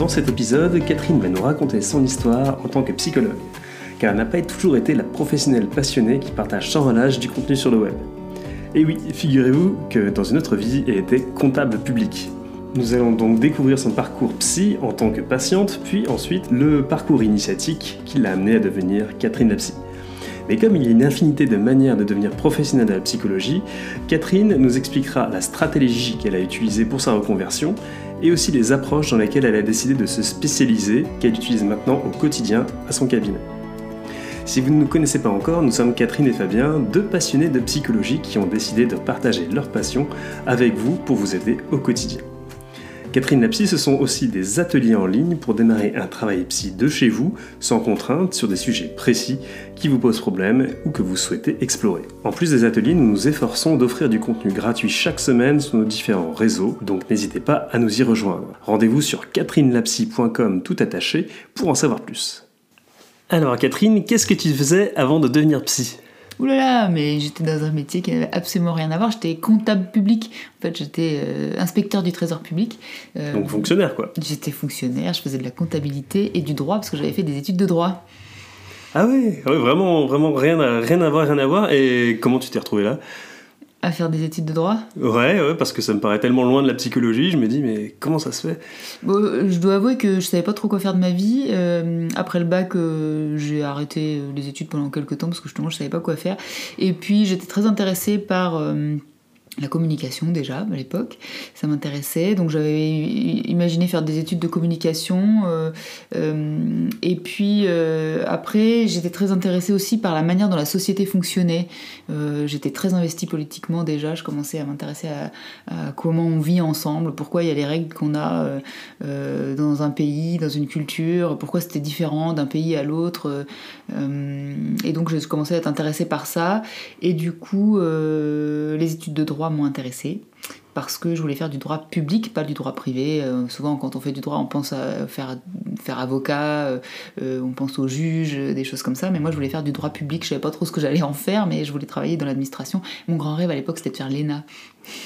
Dans cet épisode, Catherine va nous raconter son histoire en tant que psychologue, car elle n'a pas toujours été la professionnelle passionnée qui partage sans relâche du contenu sur le web. Et oui, figurez-vous que dans une autre vie, elle était comptable public. Nous allons donc découvrir son parcours psy en tant que patiente, puis ensuite le parcours initiatique qui l'a amenée à devenir Catherine la psy. Mais comme il y a une infinité de manières de devenir professionnelle de la psychologie, Catherine nous expliquera la stratégie qu'elle a utilisée pour sa reconversion et aussi les approches dans lesquelles elle a décidé de se spécialiser, qu'elle utilise maintenant au quotidien à son cabinet. Si vous ne nous connaissez pas encore, nous sommes Catherine et Fabien, deux passionnés de psychologie qui ont décidé de partager leur passion avec vous pour vous aider au quotidien. Catherine Lapsy, ce sont aussi des ateliers en ligne pour démarrer un travail psy de chez vous, sans contrainte, sur des sujets précis qui vous posent problème ou que vous souhaitez explorer. En plus des ateliers, nous nous efforçons d'offrir du contenu gratuit chaque semaine sur nos différents réseaux, donc n'hésitez pas à nous y rejoindre. Rendez-vous sur catherinelapsy.com tout attaché pour en savoir plus. Alors Catherine, qu'est-ce que tu faisais avant de devenir psy? Ouh là là, mais j'étais dans un métier qui n'avait absolument rien à voir. J'étais comptable public. En fait, j'étais euh, inspecteur du trésor public. Euh, Donc fonctionnaire, quoi. J'étais fonctionnaire, je faisais de la comptabilité et du droit parce que j'avais fait des études de droit. Ah oui, ah vraiment, vraiment rien à, rien à voir, rien à voir. Et comment tu t'es retrouvé là? À faire des études de droit ouais, ouais, parce que ça me paraît tellement loin de la psychologie, je me dis, mais comment ça se fait? Bon, Je dois avouer que je savais pas trop quoi faire de ma vie. Euh, après le bac, euh, j'ai arrêté euh, les études pendant quelques temps parce que justement, je savais pas quoi faire. Et puis, j'étais très intéressée par la communication déjà à l'époque, ça m'intéressait, donc j'avais imaginé faire des études de communication, euh, euh, et puis euh, après j'étais très intéressée aussi par la manière dont la société fonctionnait, j'étais très investie politiquement déjà, je commençais à m'intéresser à, comment on vit ensemble, pourquoi il y a les règles qu'on a dans un pays, dans une culture, pourquoi c'était différent d'un pays à l'autre, et donc je commençais à être intéressée par ça, et du coup les études de droit m'ont intéressé parce que je voulais faire du droit public, pas du droit privé. Euh, souvent, quand on fait du droit, on pense à faire, faire avocat, euh, euh, on pense aux juges, des choses comme ça. Mais moi, je voulais faire du droit public. Je savais pas trop ce que j'allais en faire, mais je voulais travailler dans l'administration. Mon grand rêve à l'époque, c'était de faire l'ENA.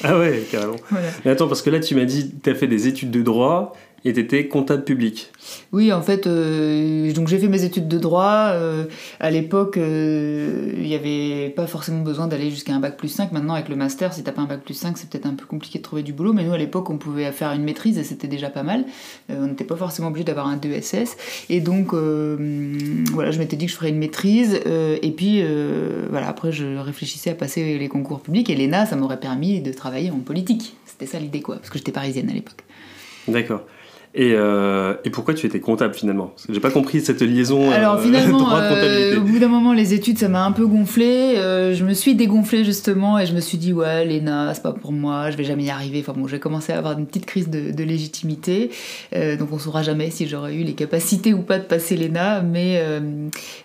Ah ouais, carrément. Mais attends, parce que là, tu m'as dit, tu as fait des études de droit et tu étais comptable public. Oui, en fait, euh, donc j'ai fait mes études de droit. Euh, à l'époque, euh, il n'y avait pas forcément besoin d'aller jusqu'à un bac plus 5. Maintenant, avec le master, si t'as pas un bac plus 5, c'est peut-être un peu compliqué de trouver du boulot. Mais nous, à l'époque, on pouvait faire une maîtrise et c'était déjà pas mal. on n'était pas forcément obligé d'avoir un 2SS. Et donc, voilà, je m'étais dit que je ferais une maîtrise. et puis, voilà, après, je réfléchissais à passer les concours publics. Et l'ENA, ça m'aurait permis de travailler en politique. C'était ça l'idée, quoi. Parce que j'étais parisienne à l'époque. D'accord. Et, euh, et, pourquoi tu étais comptable finalement? J'ai pas compris cette liaison. Euh, Alors finalement, euh, au bout d'un moment, les études, ça m'a un peu gonflé. je me suis dégonflée justement et je me suis dit ouais, l'ENA, c'est pas pour moi, je vais jamais y arriver. Enfin bon, j'ai commencé à avoir une petite crise de, de légitimité. donc on saura jamais si j'aurais eu les capacités ou pas de passer l'ENA. Mais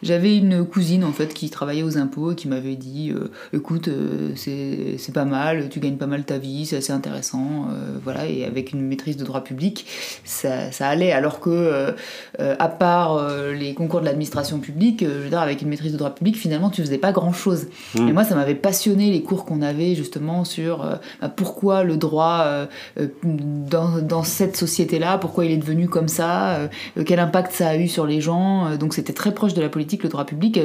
j'avais une cousine en fait qui travaillait aux impôts et qui m'avait dit écoute, c'est pas mal, tu gagnes pas mal ta vie, c'est assez intéressant, voilà. Et avec une maîtrise de droit public ça, allait. Alors que, euh, euh, à part euh, les concours de l'administration publique, je veux dire, avec une maîtrise de droit public, finalement, tu faisais pas grand chose. Mmh. Et moi, ça m'avait passionné les cours qu'on avait justement sur bah, pourquoi le droit dans, dans, cette société-là, pourquoi il est devenu comme ça, quel impact ça a eu sur les gens. donc, c'était très proche de la politique, le droit public.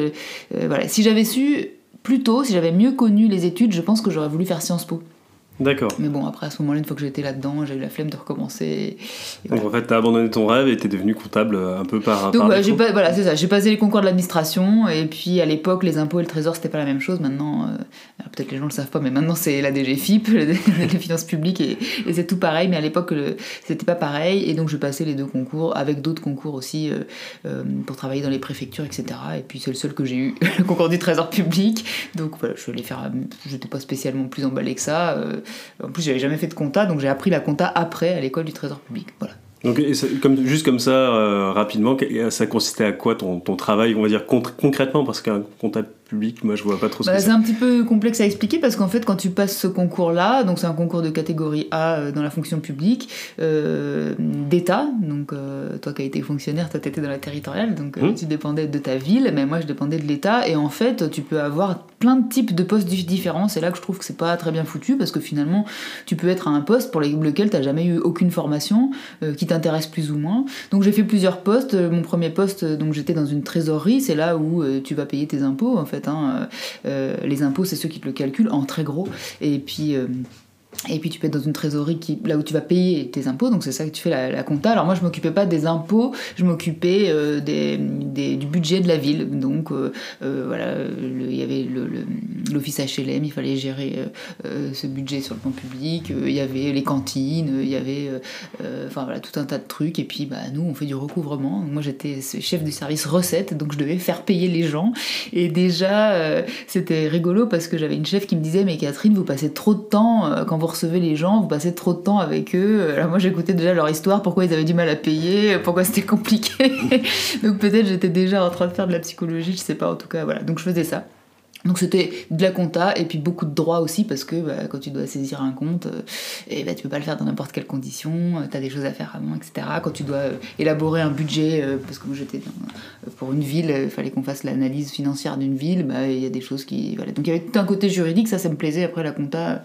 voilà. Si j'avais su plus tôt, si j'avais mieux connu les études, je pense que j'aurais voulu faire Sciences Po. D'accord. Mais bon, après, à ce moment-là, une fois que j'étais là-dedans, j'ai eu la flemme de recommencer. Donc en fait, t'as abandonné ton rêve et t'es devenu comptable euh, un peu par. Donc bah, j'ai pas, voilà, c'est ça. J'ai passé les concours de l'administration et puis à l'époque, les impôts et le trésor, c'était pas la même chose. Maintenant, euh, peut-être les gens le savent pas, mais maintenant c'est la DGFIP, les finances publiques et, c'est tout pareil. Mais à l'époque, c'était pas pareil et donc je passais les deux concours avec d'autres concours aussi euh, pour travailler dans les préfectures, etc. Et puis c'est le seul que j'ai eu, le concours du trésor public. Donc voilà, je suis allée faire. J'étais pas spécialement plus emballée que ça. En plus, j'avais jamais fait de compta, donc j'ai appris la compta après à l'école du Trésor public. Voilà. Donc, juste comme ça, euh, rapidement, ça consistait à quoi ton, ton, travail, on va dire concrètement, parce qu'un comptable public Moi, je vois pas trop ce bah, que c'est. un petit peu complexe à expliquer parce qu'en fait, quand tu passes ce concours-là, donc c'est un concours de catégorie A euh, dans la fonction publique, euh, d'État, donc euh, toi qui as été fonctionnaire, toi t'étais dans la territoriale, donc Mmh. tu dépendais de ta ville, mais moi je dépendais de l'État, et en fait, tu peux avoir plein de types de postes dif- différents. C'est là que je trouve que c'est pas très bien foutu parce que finalement, tu peux être à un poste pour lequel t'as jamais eu aucune formation, qui t'intéresse plus ou moins. Donc j'ai fait plusieurs postes. Mon premier poste, donc j'étais dans une trésorerie, c'est là où tu vas payer tes impôts en fait. Hein. Euh, les impôts, c'est ceux qui te le calculent en très gros. Et puis. Et puis tu peux être dans une trésorerie qui, là où tu vas payer tes impôts, donc c'est ça que tu fais la, compta. Alors moi je m'occupais pas des impôts, je m'occupais euh, des, du budget de la ville. Donc euh, euh, voilà, il y avait l'office HLM, il fallait gérer ce budget sur le plan public. Il y avait les cantines, il y avait voilà tout un tas de trucs. Et puis bah nous on fait du recouvrement. Moi j'étais chef du service recette, donc je devais faire payer les gens. Et déjà c'était rigolo parce que j'avais une chef qui me disait mais Catherine vous passez trop de temps quand vous recevez les gens, vous passez trop de temps avec eux. Alors moi j'écoutais déjà leur histoire, pourquoi ils avaient du mal à payer, pourquoi c'était compliqué. donc peut-être j'étais déjà en train de faire de la psychologie, je sais pas en tout cas voilà. Donc je faisais ça. Donc c'était de la compta et puis beaucoup de droits aussi parce que bah, quand tu dois saisir un compte, euh, et bah, tu peux pas le faire dans n'importe quelle condition, tu as des choses à faire avant, etc. Quand tu dois euh, élaborer un budget, euh, parce que moi j'étais pour une ville, il fallait qu'on fasse l'analyse financière d'une ville, bah, il y a des choses qui... Voilà. Donc il y avait tout un côté juridique, ça ça me plaisait, après la compta...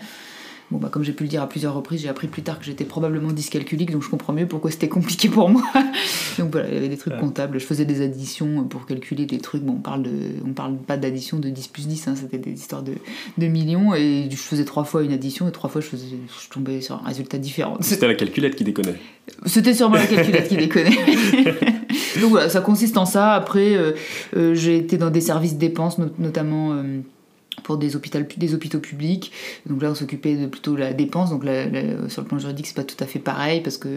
Bon, bah, comme j'ai pu le dire à plusieurs reprises, j'ai appris plus tard que j'étais probablement dyscalculique, donc je comprends mieux pourquoi c'était compliqué pour moi. donc voilà, il y avait des trucs Ouais. comptables. Je faisais des additions pour calculer des trucs. Bon, on parle, de, on parle pas d'addition de 10 plus 10, hein, c'était des histoires de, de millions. Et je faisais trois fois une addition et trois fois je, faisais, je tombais sur un résultat différent. C'était la calculette qui déconnait. C'était sûrement la calculette qui déconnait. Donc voilà, ça consiste en ça. Après, euh, euh, j'ai été dans des services dépenses, not- notamment euh, pour des hôpitaux, des hôpitaux publics. Donc là, on s'occupait de plutôt la dépense. Donc sur le plan juridique, c'est pas tout à fait pareil parce que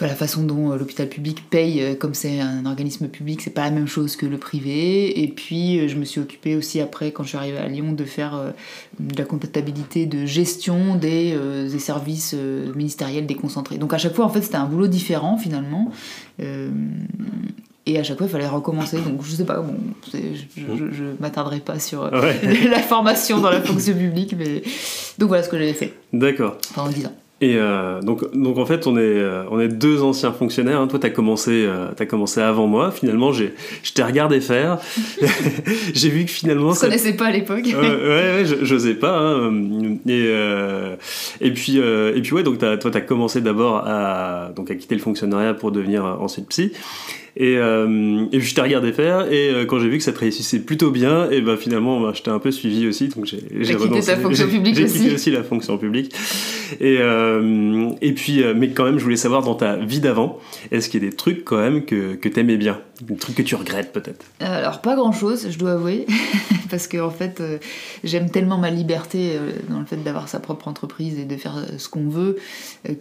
enfin, la façon dont euh, l'hôpital public paye, euh, comme c'est un organisme public, c'est pas la même chose que le privé. Et puis, euh, je me suis occupée aussi après, quand je suis arrivée à Lyon, de faire de la comptabilité de gestion des, des services ministériels déconcentrés. Donc à chaque fois, en fait, c'était un boulot différent finalement. Et à chaque fois, il fallait recommencer. Donc je sais pas, bon, c'est- je, je, je m'attarderai pas sur euh, Ouais. la formation dans la fonction publique, mais donc voilà ce que j'avais fait D'accord. pendant 10 ans. Et euh, donc, donc en fait, on est, euh, on est deux anciens fonctionnaires. hein. Toi, t'as commencé, euh, t'as commencé avant moi. Finalement, je t'ai regardé faire. j'ai vu que finalement, Je ça- connaissais pas à l'époque. ouais, ouais, ouais, j'osais pas. hein. Et, euh, et puis, euh, et puis ouais, donc toi, t'as commencé d'abord à, donc à quitter le fonctionnariat pour devenir euh, ensuite psy. Et, euh, et puis je t'ai regardé faire. Et euh, quand j'ai vu que ça te réussissait plutôt bien, et ben finalement, bah, je t'ai un peu suivi aussi. Donc j'ai, j'ai quitté ta fonction publique J'ai aussi. quitté aussi la fonction publique. Et, euh, et puis, euh, mais quand même, je voulais savoir dans ta vie d'avant, est-ce qu'il y a des trucs quand même que, que t'aimais bien, des trucs que tu regrettes peut-être? Alors pas grand chose, je dois avouer, parce que en fait euh, j'aime tellement ma liberté euh, dans le fait d'avoir sa propre entreprise et de faire euh, ce qu'on veut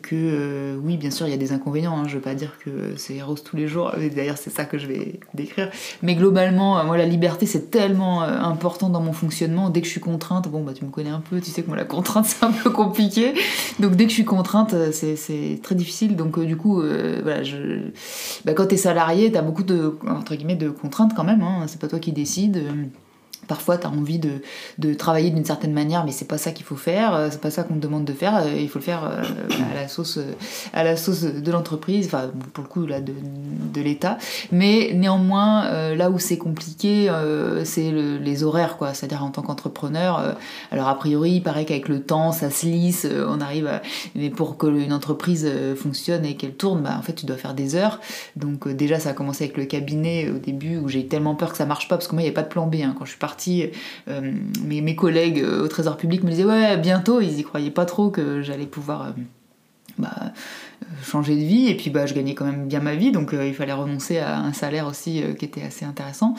que oui bien sûr il y a des inconvénients, hein, je veux pas dire que c'est rose tous les jours, d'ailleurs c'est ça que je vais décrire, mais globalement moi la liberté c'est tellement important dans mon fonctionnement, dès que je suis contrainte, bon bah tu me connais un peu, tu sais que moi la contrainte c'est un peu compliqué, donc dès que je suis contrainte c'est- très difficile, donc du coup voilà je bah, quand t'es salarié, t'as beaucoup de, entre guillemets, de contraintes quand même, hein, c'est pas toi qui décides. Parfois, tu as envie de, de travailler d'une certaine manière, mais c'est pas ça qu'il faut faire, euh, c'est pas ça qu'on te demande de faire, euh, il faut le faire euh, à la sauce, à la sauce de l'entreprise, enfin, pour le coup, là, de, de l'État. Mais néanmoins, là où c'est compliqué, c'est le- les horaires, quoi. C'est-à-dire en tant qu'entrepreneur, alors a priori, il paraît qu'avec le temps, ça se lisse, on arrive. Mais pour que une entreprise fonctionne et qu'elle tourne, bah, en fait, tu dois faire des heures. Donc, déjà, ça a commencé avec le cabinet au début où j'ai eu tellement peur que ça marche pas, parce que moi, il n'y avait pas de plan B. hein. Quand je suis partie, euh, mes, collègues euh, au Trésor public me disaient Ouais, bientôt, ils y croyaient pas trop que j'allais pouvoir. euh, bah, changer de vie. Et puis bah, je gagnais quand même bien ma vie. Donc il fallait renoncer à un salaire aussi qui était assez intéressant.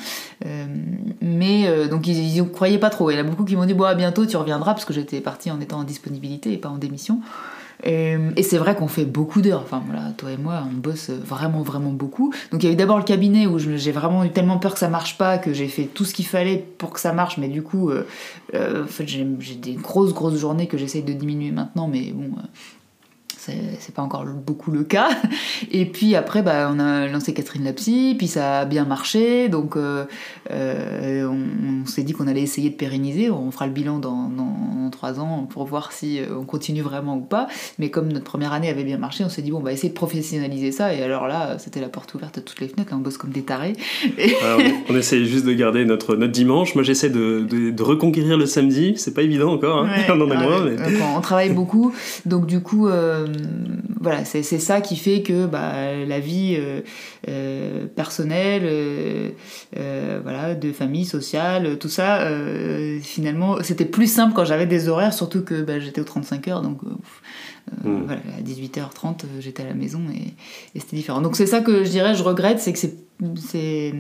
Mais donc ils, ils croyaient pas trop. Il y en a beaucoup qui m'ont dit bon bientôt tu reviendras. Parce que j'étais partie en étant en disponibilité et pas en démission et, et c'est vrai qu'on fait beaucoup d'heures. Enfin voilà, toi et moi, on bosse vraiment, vraiment beaucoup. Donc il y a eu d'abord le cabinet où j'ai vraiment eu tellement peur que ça marche pas que j'ai fait tout ce qu'il fallait pour que ça marche. Mais du coup, euh, euh, en fait, j'ai des grosses, grosses journées que j'essaye de diminuer maintenant. Mais bon, euh, c'est pas encore beaucoup le cas. Et puis après, bah, on a lancé Catherine la psy, puis ça a bien marché, donc euh, euh, on, s'est dit qu'on allait essayer de pérenniser. On fera le bilan dans, trois ans pour voir si on continue vraiment ou pas. Mais comme notre première année avait bien marché, on s'est dit bon, on va essayer de professionnaliser ça. Et alors là, c'était la porte ouverte à toutes les fenêtres. on bosse comme des tarés. Ah, on, essaie juste de garder notre, notre dimanche. Moi, j'essaie de, de, reconquérir le samedi. C'est pas évident encore. Hein. on en est loin. Mais... on travaille beaucoup. Donc du coup, voilà, c'est ça qui fait que bah, la vie euh, euh, personnelle, euh, voilà, de famille, sociale, tout ça, finalement, c'était plus simple quand j'avais des horaires, surtout que bah, j'étais aux 35 heures, donc hmm. voilà, à 18h30, j'étais à la maison et, et c'était différent. Donc c'est ça que je dirais, je regrette, c'est que c'est...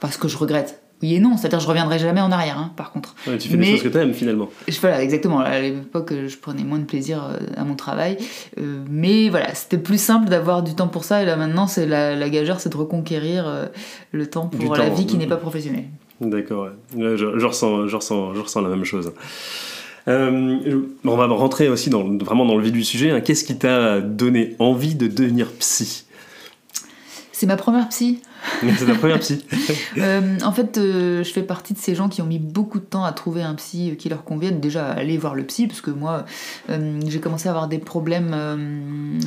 Parce que je regrette, oui et non, c'est-à-dire je reviendrai jamais en arrière, hein, par contre. tu fais des choses que tu aimes finalement. voilà, exactement. À l'époque, je prenais moins de plaisir euh, à mon travail, euh, mais voilà, c'était plus simple d'avoir du temps pour ça. Et là maintenant, c'est la, la gageure, c'est de reconquérir euh, le temps pour la vie qui n'est pas professionnelle. D'accord, ouais. je, ressens, je, ressens, je ressens la même chose. on va rentrer aussi dans, vraiment dans le vif du sujet. Hein. Qu'est-ce qui t'a donné envie de devenir psy? C'est ma première psy. C'est ta première psy. Euh, en fait, euh, je fais partie de ces gens qui ont mis beaucoup de temps à trouver un psy qui leur convienne. Déjà, aller voir le psy, parce que moi, euh, j'ai commencé à avoir des problèmes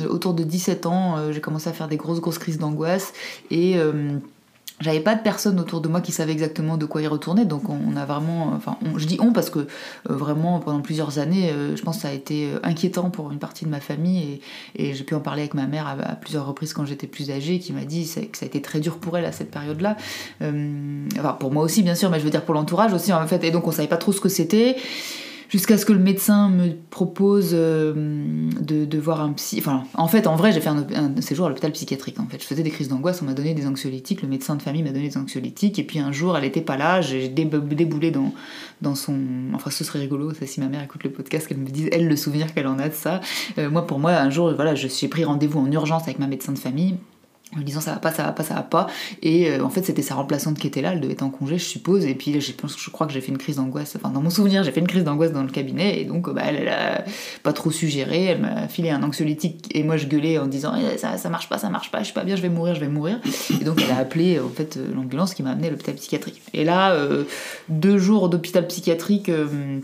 autour de 17 ans. j'ai commencé à faire des grosses, grosses crises d'angoisse. Et j'avais pas de personne autour de moi qui savait exactement de quoi y retourner, donc on a vraiment, enfin, je dis on parce que euh, vraiment pendant plusieurs années, euh, je pense que ça a été euh, inquiétant pour une partie de ma famille et, j'ai pu en parler avec ma mère à, plusieurs reprises quand j'étais plus âgée, qui m'a dit que ça a été très dur pour elle à cette période-là. enfin, pour moi aussi bien sûr, mais je veux dire pour l'entourage aussi en fait, et donc on savait pas trop ce que c'était jusqu'à ce que le médecin me propose euh, de, voir un psy. En fait, en vrai, j'ai fait un, séjour à l'hôpital psychiatrique. En fait, je faisais des crises d'angoisse, on m'a donné des anxiolytiques, le médecin de famille m'a donné des anxiolytiques, et puis un jour, elle n'était pas là, j'ai déboulé dans, dans son. Enfin, ce serait rigolo, ça, si ma mère écoute le podcast, qu'elle me dise, elle, le souvenir qu'elle en a de ça. Euh, moi, pour moi, un jour, voilà, j'ai pris rendez-vous en urgence avec ma médecin de famille en disant ça va pas, ça va pas, ça va pas. Et euh, en fait, c'était sa remplaçante qui était là, elle devait être en congé, je suppose. Et puis, je, je crois que j'ai fait une crise d'angoisse. Enfin, dans mon souvenir, j'ai fait une crise d'angoisse dans le cabinet. Et donc, bah, elle, elle a pas trop su gérer. Elle m'a filé un anxiolytique. Et moi, je gueulais en disant eh, ça, ça marche pas, ça marche pas, je suis pas bien, je vais mourir, je vais mourir. Et donc, elle a appelé en fait l'ambulance qui m'a amené à l'hôpital psychiatrique. Et là, euh, deux jours d'hôpital psychiatrique. Euh,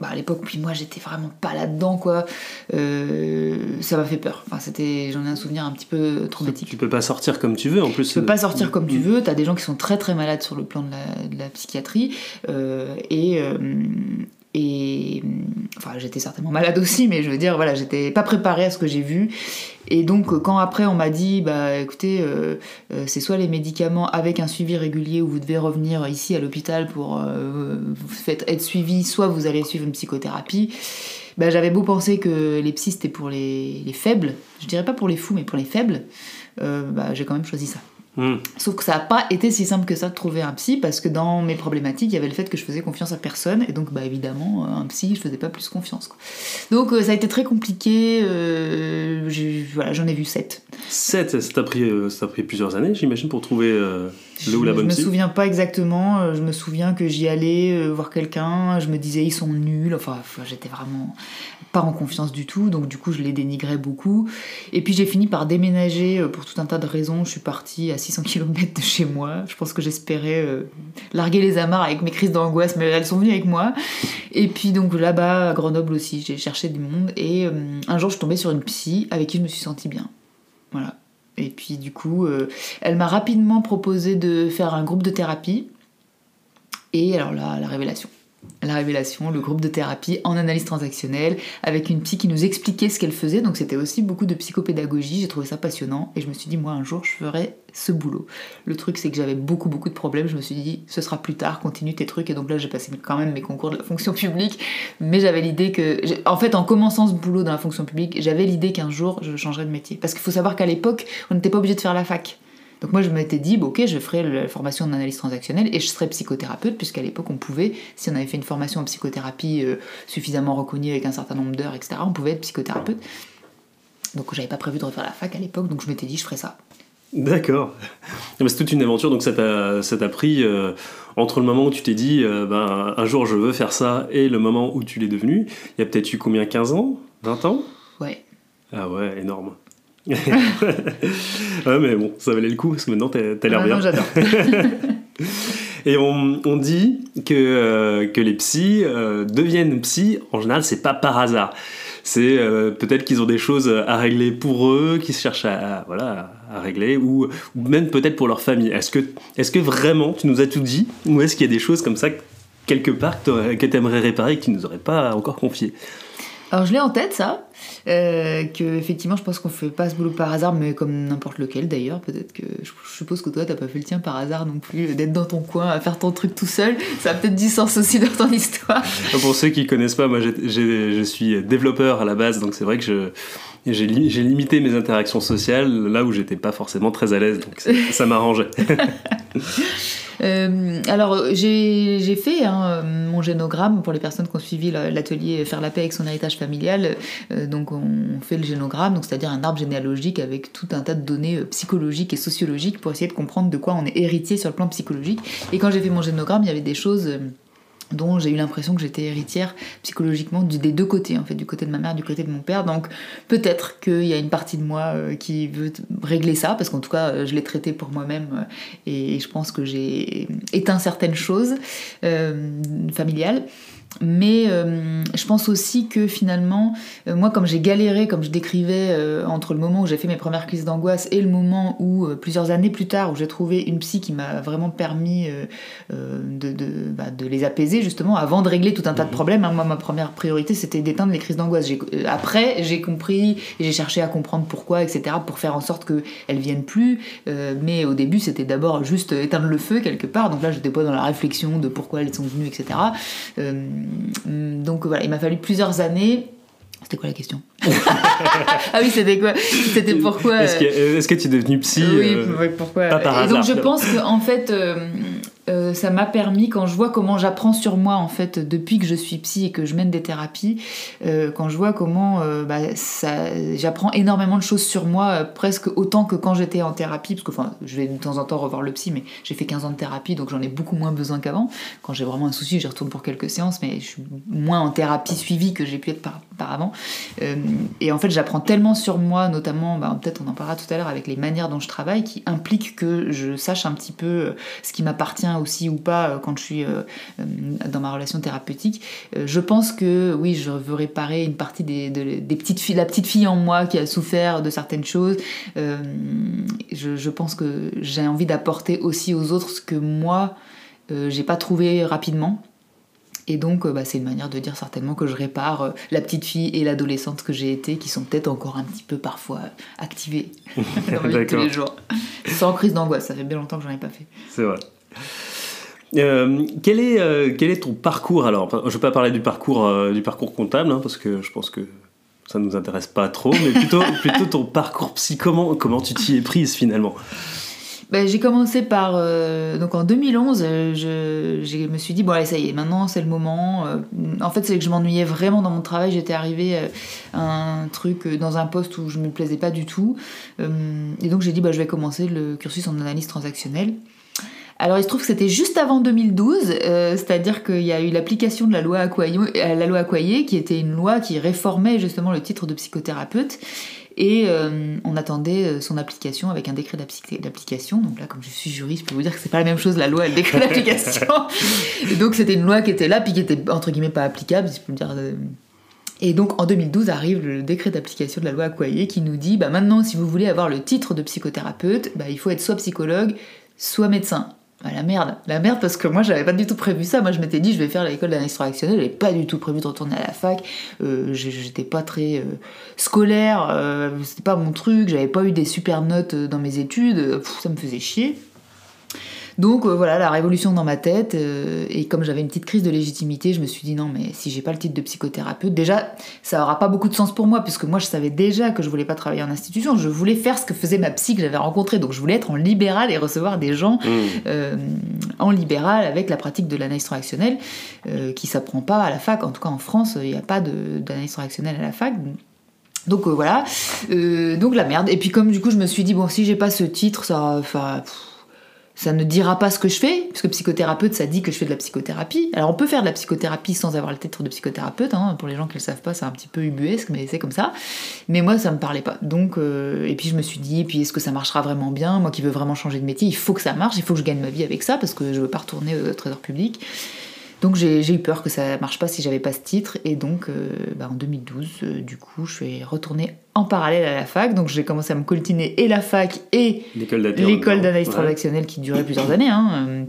bah, à l'époque, puis moi j'étais vraiment pas là-dedans, quoi. Euh, ça m'a fait peur. Enfin, c'était, j'en ai un souvenir un petit peu traumatique. Tu peux pas sortir comme tu veux, en plus. Tu peux pas sortir comme tu mm. veux. T'as des gens qui sont très très malades sur le plan de la, de la psychiatrie euh, et euh, et enfin, j'étais certainement malade aussi, mais je veux dire, voilà, j'étais pas préparée à ce que j'ai vu. Et donc, quand après on m'a dit, bah écoutez, euh, euh, c'est soit les médicaments avec un suivi régulier où vous devez revenir ici à l'hôpital pour euh, être suivi, soit vous allez suivre une psychothérapie. Bah, j'avais beau penser que les psys c'était pour les, les, faibles, je dirais pas pour les fous, mais pour les faibles, bah, j'ai quand même choisi ça. Hmm. Sauf que ça n'a pas été si simple que ça de trouver un psy parce que dans mes problématiques, il y avait le fait que je faisais confiance à personne et donc bah évidemment un psy, je faisais pas plus confiance. Donc euh, ça a été très compliqué. Euh, voilà, j'en ai vu 7. 7 Ça t'a pris, euh, pris plusieurs années, j'imagine, pour trouver le ou la bonne psy Je me souviens pas exactement. Je me souviens que j'y allais voir quelqu'un. Je me disais ils sont nuls. Enfin, j'étais vraiment pas en confiance du tout, donc du coup je les dénigrais beaucoup. Et puis j'ai fini par déménager euh, pour tout un tas de raisons. Je suis partie à 600 km de chez moi. Je pense que j'espérais euh, larguer les amarres avec mes crises d'angoisse, mais elles sont venues avec moi. Et puis donc là-bas, à Grenoble aussi, j'ai cherché du monde. Et euh, un jour je suis tombée sur une psy avec qui je me suis sentie bien. Voilà. Et puis du coup, elle m'a rapidement proposé de faire un groupe de thérapie. Et alors là, la révélation la révélation, le groupe de thérapie en analyse transactionnelle, avec une psy qui nous expliquait ce qu'elle faisait. Donc c'était aussi beaucoup de psychopédagogie. J'ai trouvé ça passionnant et je me suis dit, moi un jour, je ferai ce boulot. Le truc, c'est que j'avais beaucoup, beaucoup de problèmes. Je me suis dit, ce sera plus tard, continue tes trucs. Et donc là, j'ai passé quand même mes concours de la fonction publique. Mais j'avais l'idée que. En fait, en commençant ce boulot dans la fonction publique, j'avais l'idée qu'un jour, je changerais de métier. Parce qu'il faut savoir qu'à l'époque, on n'était pas obligé de faire la fac. Donc moi je m'étais dit, ok, je ferai la formation d'analyse transactionnelle et je serai psychothérapeute, puisqu'à l'époque on pouvait, si on avait fait une formation en psychothérapie euh, suffisamment reconnue avec un certain nombre d'heures, etc., on pouvait être psychothérapeute. Donc j'avais pas prévu de refaire la fac à l'époque, donc je m'étais dit, je ferai ça. D'accord. C'est toute une aventure, donc ça t'a pris euh, entre le moment où tu t'es dit, euh, ben, un jour je veux faire ça, et le moment où tu l'es devenu. Il y a peut-être eu combien 15 ans? 20 ans? Ouais. Ah ouais, énorme. ouais, mais bon, ça valait le coup parce que maintenant t'as l'air bien. j'adore. Et on, on, dit que, euh, que les psys euh, deviennent psys, en général, c'est pas par hasard. C'est euh, peut-être qu'ils ont des choses à régler pour eux, qu'ils cherchent à, voilà, à régler, ou, ou même peut-être pour leur famille. Est-ce que, est que vraiment tu nous as tout dit Ou est-ce qu'il y a des choses comme ça, quelque part, que tu aimerais réparer et que tu nous aurais pas encore confiées? Alors je l'ai en tête ça, euh, que effectivement je pense qu'on fait pas ce boulot par hasard, mais comme n'importe lequel d'ailleurs, peut-être que je, suppose que toi t'as pas fait le tien par hasard non plus, d'être dans ton coin à faire ton truc tout seul, ça a peut-être du sens aussi dans ton histoire. Pour ceux qui connaissent pas, moi je suis développeur à la base, donc c'est vrai que j'ai limité mes interactions sociales là où j'étais pas forcément très à l'aise, donc ça m'arrangeait. Euh, alors, j'ai fait hein, mon génogramme pour les personnes qui ont suivi l'atelier Faire la paix avec son héritage familial. Euh, donc, on fait le génogramme, c'est-à-dire un arbre généalogique avec tout un tas de données euh, psychologiques et sociologiques pour essayer de comprendre de quoi on est héritier sur le plan psychologique. Et quand j'ai fait mon génogramme, il y avait des choses dont j'ai eu l'impression que j'étais héritière psychologiquement des deux côtés, en fait, du côté de ma mère, du côté de mon père. Donc peut-être qu'il y a une partie de moi euh, qui veut régler ça, parce qu'en tout cas, euh, je l'ai traité pour moi-même euh, et je pense que j'ai éteint certaines choses familiales. Mais euh, je pense aussi que finalement, euh, moi, comme j'ai galéré, comme je décrivais, euh, entre le moment où j'ai fait mes premières crises d'angoisse et le moment où, plusieurs années plus tard, où j'ai trouvé une psy qui m'a vraiment permis de, de, bah, de, les apaiser, justement, avant de régler tout un tas de mhm. problèmes. Hein. Moi, ma première priorité, c'était d'éteindre les crises d'angoisse. Après, j'ai compris et j'ai cherché à comprendre pourquoi, etc., pour faire en sorte qu'elles viennent plus. mais au début, c'était d'abord juste éteindre le feu quelque part. Donc là, j'étais pas dans la réflexion de pourquoi elles sont venues, etc. Euh, donc voilà, il m'a fallu plusieurs années. C'était quoi la question Ah oui, c'était quoi C'était pourquoi Est-ce que, tu es devenu psy Oui, euh, pourquoi Et donc je pense qu'en fait, euh, euh, ça m'a permis, quand je vois comment j'apprends sur moi, en fait, depuis que je suis psy et que je mène des thérapies, euh, quand je vois comment euh, bah, j'apprends énormément de choses sur moi, presque autant que quand j'étais en thérapie, parce que enfin, je vais de temps en temps revoir le psy, mais j'ai fait 15 ans de thérapie, donc j'en ai beaucoup moins besoin qu'avant. Quand j'ai vraiment un souci, j'y retourne pour quelques séances, mais je suis moins en thérapie suivie que j'ai pu être par, avant. et en fait, j'apprends tellement sur moi, notamment, bah, peut-être on en parlera tout à l'heure avec les manières dont je travaille, qui impliquent que je sache un petit peu ce qui m'appartient aussi ou pas euh, quand je suis euh, euh, dans ma relation thérapeutique. je pense que oui, je veux réparer une partie des, des petites filles, la petite fille en moi qui a souffert de certaines choses. Je, pense que j'ai envie d'apporter aussi aux autres ce que moi j'ai pas trouvé rapidement. Et donc, bah, c'est une manière de dire certainement que je répare la petite fille et l'adolescente que j'ai été, qui sont peut-être encore un petit peu parfois activées dans ma vie de tous les jours. Sans crise d'angoisse, ça fait bien longtemps que j'en ai pas fait. C'est vrai. Euh, quel, est, euh, quel est ton parcours alors? Je ne vais pas parler du parcours, euh, du parcours comptable, hein, parce que je pense que ça ne nous intéresse pas trop, mais plutôt, plutôt ton parcours psy. Comment, comment tu t'y es prise finalement? Ben, j'ai commencé par donc en 2011 je, je, me suis dit bon allez ça y est maintenant c'est le moment. En fait c'est que je m'ennuyais vraiment dans mon travail. J'étais arrivée à un truc dans un poste où je me plaisais pas du tout. Et donc j'ai dit bah, je vais commencer le cursus en analyse transactionnelle alors il se trouve que c'était juste avant 2012, euh, c'est-à-dire qu'il y a eu l'application de la loi Accoyer, euh, la loi Accoyer, qui était une loi qui réformait justement le titre de psychothérapeute. Et euh, on attendait son application avec un décret d'application. Donc là, comme je suis juriste, je peux vous dire que c'est pas la même chose la loi et le décret d'application. donc c'était une loi qui était là, puis qui était entre guillemets pas applicable, si je peux le dire. Et donc en 2012 arrive le décret d'application de la loi Accoyer qui nous dit bah maintenant si vous voulez avoir le titre de psychothérapeute, bah, il faut être soit psychologue, soit médecin. Bah, la merde, la merde parce que moi j'avais pas du tout prévu ça. Moi je m'étais dit je vais faire l'école d'analyse transactionnelle, j'avais pas du tout prévu de retourner à la fac. Euh, j'étais pas très euh, scolaire, euh, c'était pas mon truc, j'avais pas eu des super notes dans mes études, ça me faisait chier. Donc euh, voilà, la révolution dans ma tête. Euh, et comme j'avais une petite crise de légitimité, je me suis dit non, mais si j'ai pas le titre de psychothérapeute, déjà, ça aura pas beaucoup de sens pour moi, puisque moi je savais déjà que je voulais pas travailler en institution. Je voulais faire ce que faisait ma psy que j'avais rencontrée. Donc je voulais être en libéral et recevoir des gens mmh. euh, en libéral avec la pratique de l'analyse transactionnelle qui s'apprend pas à la fac. En tout cas en France, il n'y a pas d'analyse transactionnelle à la fac. Donc voilà, donc la merde. Et puis comme du coup je me suis dit bon si j'ai pas ce titre, ça, enfin, ça ne dira pas ce que je fais, puisque psychothérapeute, ça dit que je fais de la psychothérapie. Alors on peut faire de la psychothérapie sans avoir le titre de psychothérapeute, hein. pour les gens qui ne le savent pas, c'est un petit peu ubuesque, mais c'est comme ça. Mais moi, ça me parlait pas. Donc, euh, et puis je me suis dit, puis est-ce que ça marchera vraiment bien? Moi qui veux vraiment changer de métier, il faut que ça marche, il faut que je gagne ma vie avec ça, parce que je veux pas retourner au trésor public. Donc j'ai eu peur que ça marche pas si j'avais pas ce titre et donc euh, bah, en 2012 euh, du coup je suis retournée en parallèle à la fac donc j'ai commencé à me coltiner et la fac et l'école d'analyse transactionnelle qui durait plusieurs années. Hein. Euh,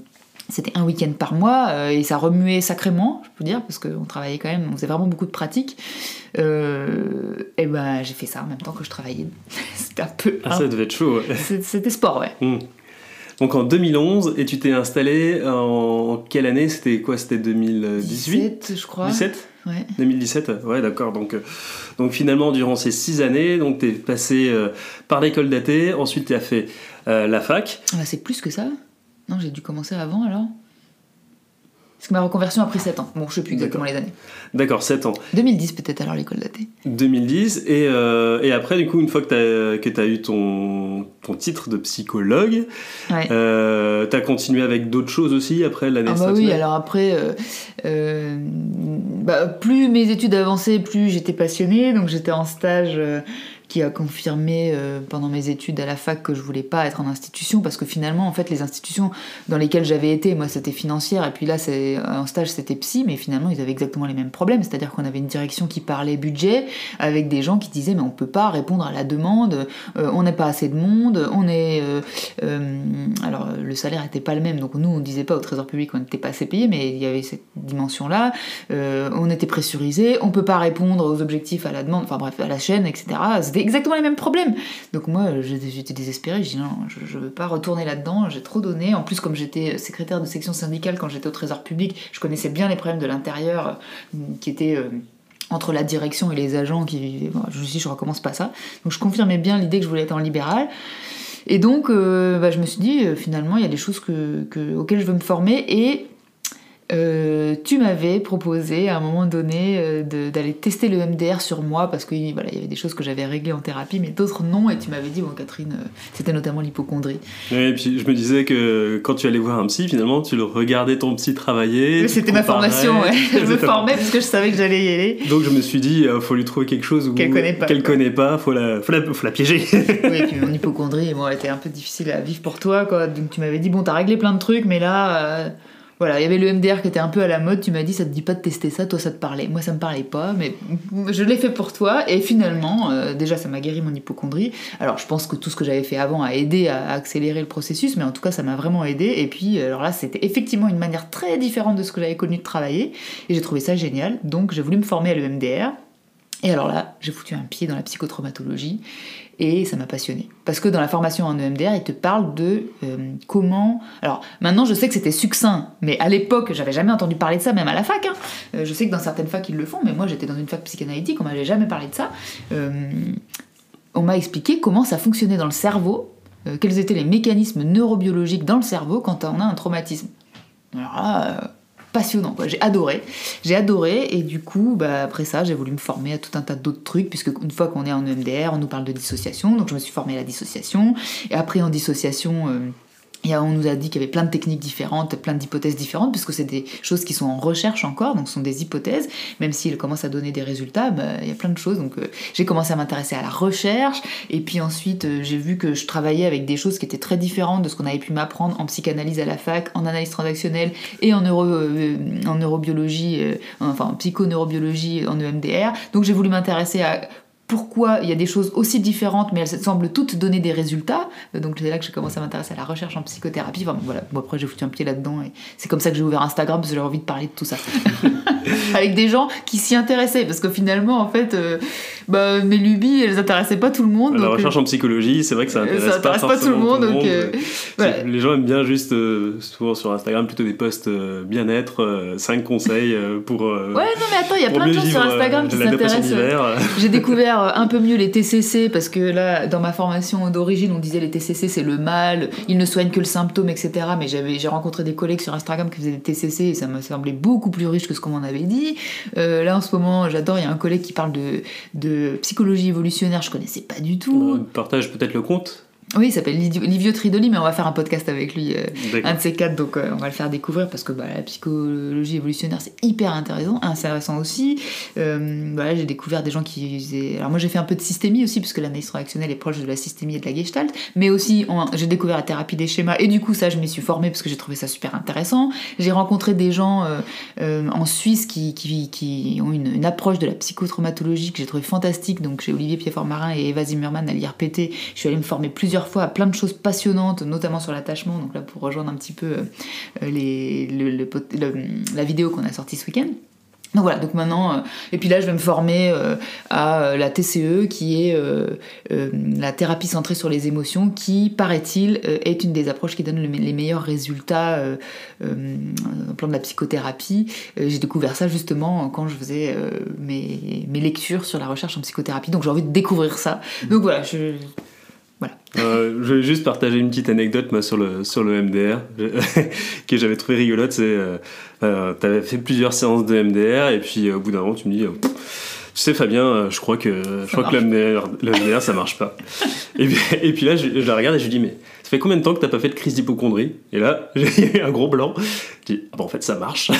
c'était un week-end par mois et ça remuait sacrément, je peux dire, parce qu'on travaillait quand même, on faisait vraiment beaucoup de pratiques. et ben j'ai fait ça en même temps que je travaillais. c'était un peu. Ah, ça devait être chaud. C'était sport, ouais. Hmm. Donc en 2011, et tu t'es installé en quelle année? C'était quoi? C'était 2018 17, je crois. 17 Ouais. 2017 Ouais, d'accord. Donc, euh, donc finalement, durant ces six années, donc tu es passé euh, par l'école d'athée, ensuite tu as fait euh, la fac. Ah bah, c'est plus que ça Non, j'ai dû commencer avant alors parce que ma reconversion a pris 7 ans. Bon, je sais plus exactement les années. D'accord, 7 ans. 2010 peut-être alors l'école d'athée. 2010. Et, euh, et après, du coup, une fois que tu as, eu ton, ton titre de psychologue, euh, tu as continué avec d'autres choses aussi après l'année ah bah Oui, alors après, euh, bah, plus mes études avançaient, plus j'étais passionnée. Donc j'étais en stage qui a confirmé euh, pendant mes études à la fac que je voulais pas être en institution parce que finalement en fait les institutions dans lesquelles j'avais été moi c'était financière et puis là c'est en stage c'était psy mais finalement ils avaient exactement les mêmes problèmes. C'est-à-dire qu'on avait une direction qui parlait budget avec des gens qui disaient mais on peut pas répondre à la demande euh, on n'est pas assez de monde on est euh, alors le salaire était pas le même. Donc nous on disait pas au trésor public qu'on n'était pas assez payé mais il y avait cette dimension là on était pressurisé on peut pas répondre aux objectifs à la demande enfin bref à la chaîne etc exactement les mêmes problèmes. Donc moi, j'étais désespérée, je dis non, je, ne veux pas retourner là-dedans, j'ai trop donné. En plus, comme j'étais secrétaire de section syndicale quand j'étais au Trésor public, je connaissais bien les problèmes de l'intérieur euh, qui étaient euh, entre la direction et les agents qui je me suis dit je recommence pas ça. Donc je confirmais bien l'idée que je voulais être en libéral. Et donc euh, bah, je me suis dit finalement il y a des choses que, auxquelles je veux me former. Et euh, tu m'avais proposé à un moment donné euh, d'aller tester le MDR sur moi parce qu'il voilà, y avait des choses que j'avais réglées en thérapie, mais d'autres non. Et tu m'avais dit, bon, Catherine, euh, c'était notamment l'hypochondrie. et puis je me disais que quand tu allais voir un psy, finalement, tu le regardais ton psy travailler. C'était ma formation, ouais. je me formais parce que je savais que j'allais y aller. Donc je me suis dit, il faut lui trouver quelque chose qu'elle connaît pas. Qu'elle connaît pas, faut la, faut la, faut la piéger. oui, et puis mon hypochondrie, bon, était un peu difficile à vivre pour toi, quoi. Donc tu m'avais dit, bon, t'as réglé plein de trucs, mais là voilà, il y avait le MDR qui était un peu à la mode. Tu m'as dit, ça te dit pas de tester ça, toi ça te parlait. Moi ça me parlait pas, mais je l'ai fait pour toi. Et finalement, euh, déjà ça m'a guéri mon hypochondrie. Alors je pense que tout ce que j'avais fait avant a aidé à, accélérer le processus, mais en tout cas ça m'a vraiment aidé. Et puis alors là, c'était effectivement une manière très différente de ce que j'avais connu de travailler. Et j'ai trouvé ça génial. Donc j'ai voulu me former à l'EMDR. Et alors là, j'ai foutu un pied dans la psychotraumatologie et ça m'a passionné. Parce que dans la formation en EMDR, il te parle de euh, comment. Alors maintenant, je sais que c'était succinct, mais à l'époque, j'avais jamais entendu parler de ça, même à la fac. Hein. Euh, je sais que dans certaines facs, ils le font, mais moi, j'étais dans une fac psychanalytique, on m'avait jamais parlé de ça. Euh, on m'a expliqué comment ça fonctionnait dans le cerveau, quels étaient les mécanismes neurobiologiques dans le cerveau quand on a un traumatisme. Alors là passionnant. J'ai adoré. J'ai adoré et du coup, bah, après ça, j'ai voulu me former à tout un tas d'autres trucs puisque une fois qu'on est en EMDR, on nous parle de dissociation. Donc je me suis formée à la dissociation. Et après en dissociation... Euh, et on nous a dit qu'il y avait plein de techniques différentes, plein d'hypothèses différentes, puisque c'est des choses qui sont en recherche encore, donc ce sont des hypothèses, même s'ils commencent à donner des résultats, bah, il y a plein de choses. Donc euh, j'ai commencé à m'intéresser à la recherche, et puis ensuite euh, j'ai vu que je travaillais avec des choses qui étaient très différentes de ce qu'on avait pu m'apprendre en psychanalyse à la fac, en analyse transactionnelle et en, neuro, euh, en neurobiologie, enfin en psychoneurobiologie en EMDR. Donc j'ai voulu m'intéresser à pourquoi il y a des choses aussi différentes, mais elles semblent toutes donner des résultats. Donc c'est là que j'ai commencé à m'intéresser à la recherche en psychothérapie. Enfin voilà, bon, après j'ai foutu un pied là-dedans et c'est comme ça que j'ai ouvert Instagram parce que j'avais envie de parler de tout ça. Avec des gens qui s'y intéressaient, parce que finalement en fait, euh, bah, mes lubies elles intéressaient pas tout le monde. La recherche en psychologie, c'est vrai que ça intéresse, ça intéresse pas, tout le monde. donc, euh, Les gens aiment bien juste, euh, souvent sur Instagram, plutôt des posts bien-être, 5 conseils pour. ouais, non mais attends, il y a plein de gens sur Instagram qui s'intéressent. J'ai découvert euh, un peu mieux les TCC parce que là, dans ma formation d'origine, on disait les TCC c'est le mal, ils ne soignent que le symptôme, etc. Mais j'ai rencontré des collègues sur Instagram qui faisaient des TCC et ça me semblait beaucoup plus riche que ce qu'on m'en avait dit. Euh, là, en ce moment, j'adore, il y a un collègue qui parle de, de psychologie évolutionnaire, je connaissais pas du tout. On partage peut-être le compte Oui, il s'appelle Livio Tridoli, mais on va faire un podcast avec lui, euh, un de ces quatre, donc euh, on va le faire découvrir parce que bah, la psychologie évolutionnaire c'est hyper intéressant, intéressant aussi. Euh, voilà, j'ai découvert des gens qui faisaient. Alors moi j'ai fait un peu de systémie aussi, parce que l'analyse transactionnelle est proche de la systémie et de la gestalt, mais aussi j'ai découvert la thérapie des schémas et du coup ça je m'y suis formée parce que j'ai trouvé ça super intéressant. J'ai rencontré des gens en Suisse qui, qui, qui ont une, une, approche de la psychotraumatologie que j'ai trouvé fantastique, donc chez Olivier Piefort-Marin et Eva Zimmerman à l'IRPT, je suis allée me former plusieurs fois à plein de choses passionnantes, notamment sur l'attachement. Donc là, pour rejoindre un petit peu euh, les, la vidéo qu'on a sortie ce week-end. Donc voilà, donc maintenant, euh, et puis là je vais me former euh, à la TCE qui est la thérapie centrée sur les émotions qui, paraît-il, est une des approches qui donne les meilleurs résultats au plan de la psychothérapie. J'ai découvert ça justement quand je faisais mes, mes, lectures sur la recherche en psychothérapie, donc j'ai envie de découvrir ça. Donc voilà, je, euh, je vais juste partager une petite anecdote moi, sur, le, sur le MDR que j'avais trouvé rigolote. C'est, euh, euh, tu avais fait plusieurs séances de MDR et puis au bout d'un moment tu me dis, tu sais Fabien, je crois que, je crois que le MDR, le MDR ça marche pas. et, puis, et puis là je, je, la regarde et je lui dis mais ça fait combien de temps que t'as pas fait de crise d'hypochondrie? Et là j'ai eu un gros blanc. Je dis ah bon en fait ça marche.